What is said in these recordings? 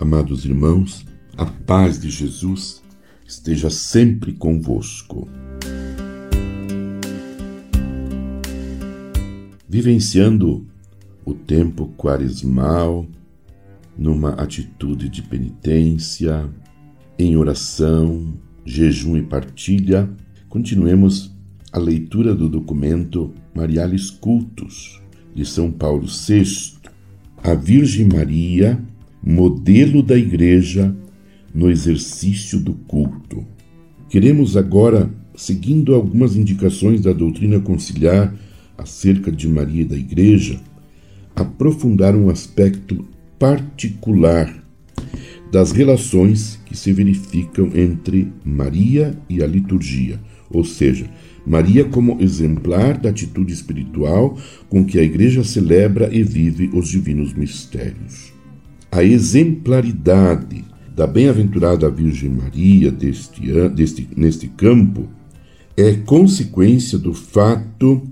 Amados irmãos, a paz de Jesus esteja sempre convosco. Vivenciando o tempo quaresmal, numa atitude de penitência, em oração, jejum e partilha, continuemos a leitura do documento Mariales Cultus, de São Paulo VI, a Virgem Maria, modelo da Igreja no exercício do culto. Queremos agora, seguindo algumas indicações da doutrina conciliar acerca de Maria e da Igreja, aprofundar um aspecto particular das relações que se verificam entre Maria e a liturgia, ou seja, Maria como exemplar da atitude espiritual com que a Igreja celebra e vive os divinos mistérios. A exemplaridade da bem-aventurada Virgem Maria deste, deste, neste campo é consequência do fato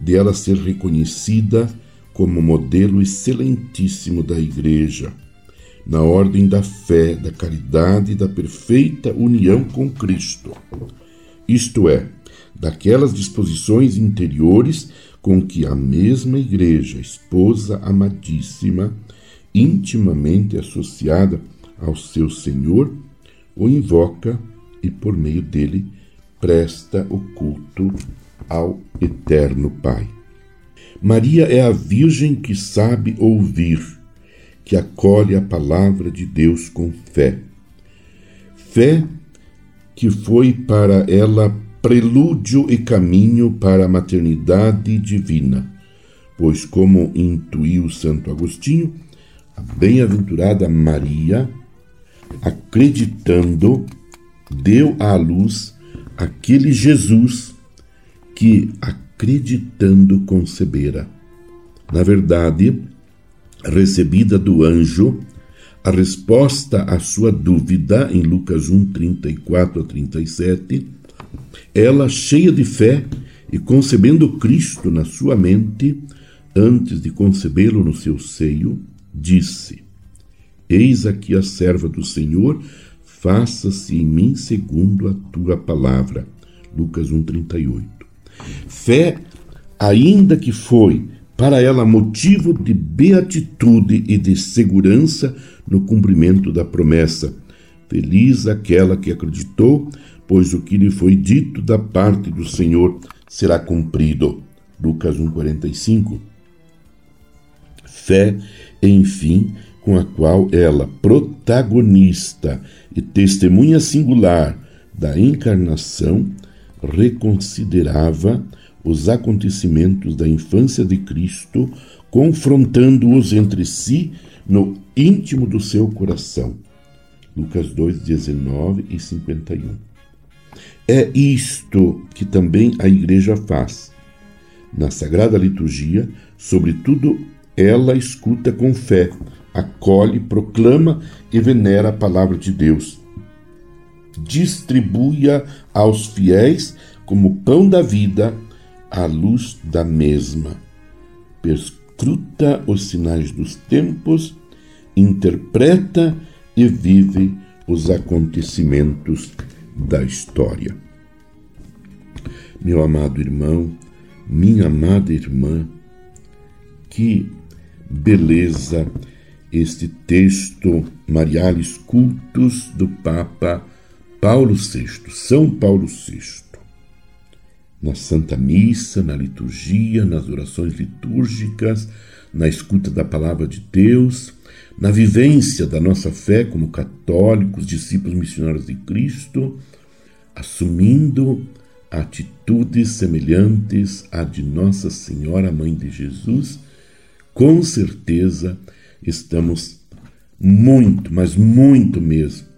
de ela ser reconhecida como modelo excelentíssimo da Igreja, na ordem da fé, da caridade e da perfeita união com Cristo. Isto é, daquelas disposições interiores com que a mesma Igreja, esposa amadíssima, intimamente associada ao seu Senhor, o invoca e por meio dele presta o culto ao Eterno Pai. Maria é a Virgem que sabe ouvir, que acolhe a palavra de Deus com fé. Fé que foi para ela prelúdio e caminho para a maternidade divina, pois, como intuiu Santo Agostinho, a bem-aventurada Maria, acreditando, deu à luz aquele Jesus que, acreditando, concebera. Na verdade, recebida do anjo, a resposta à sua dúvida, em Lucas 1, 34 a 37, ela, cheia de fé e concebendo Cristo na sua mente, antes de concebê-lo no seu seio, disse: Eis aqui a serva do Senhor, faça-se em mim segundo a tua palavra. Lucas 1:38. Fé, ainda que foi para ela motivo de beatitude e de segurança no cumprimento da promessa. Feliz aquela que acreditou, pois o que lhe foi dito da parte do Senhor será cumprido. Lucas 1:45. Fé, enfim, com a qual ela, protagonista e testemunha singular da encarnação, reconsiderava os acontecimentos da infância de Cristo, confrontando-os entre si no íntimo do seu coração. Lucas 2, 19 e 51. É isto que também a Igreja faz. Na Sagrada Liturgia, sobretudo, ela escuta com fé, acolhe, proclama e venera a palavra de Deus. Distribui-a aos fiéis como pão da vida à luz da mesma. Perscruta os sinais dos tempos, interpreta e vive os acontecimentos da história. Meu amado irmão, minha amada irmã, que beleza. Este texto Mariales Cultos do Papa Paulo VI, São Paulo VI na Santa Missa, na liturgia, nas orações litúrgicas, na escuta da palavra de Deus, na vivência da nossa fé como católicos, discípulos missionários de Cristo, assumindo atitudes semelhantes à de Nossa Senhora, Mãe de Jesus, com certeza estamos muito, mas muito mesmo,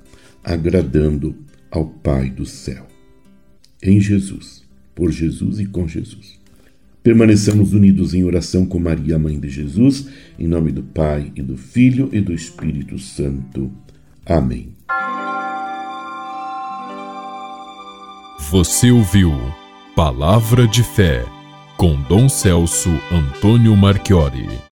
agradando ao Pai do céu. Em Jesus por Jesus e com Jesus. Permaneçamos unidos em oração com Maria, Mãe de Jesus, em nome do Pai e do Filho e do Espírito Santo. Amém. Você ouviu Palavra de Fé com Dom Celso Antônio Marchiori.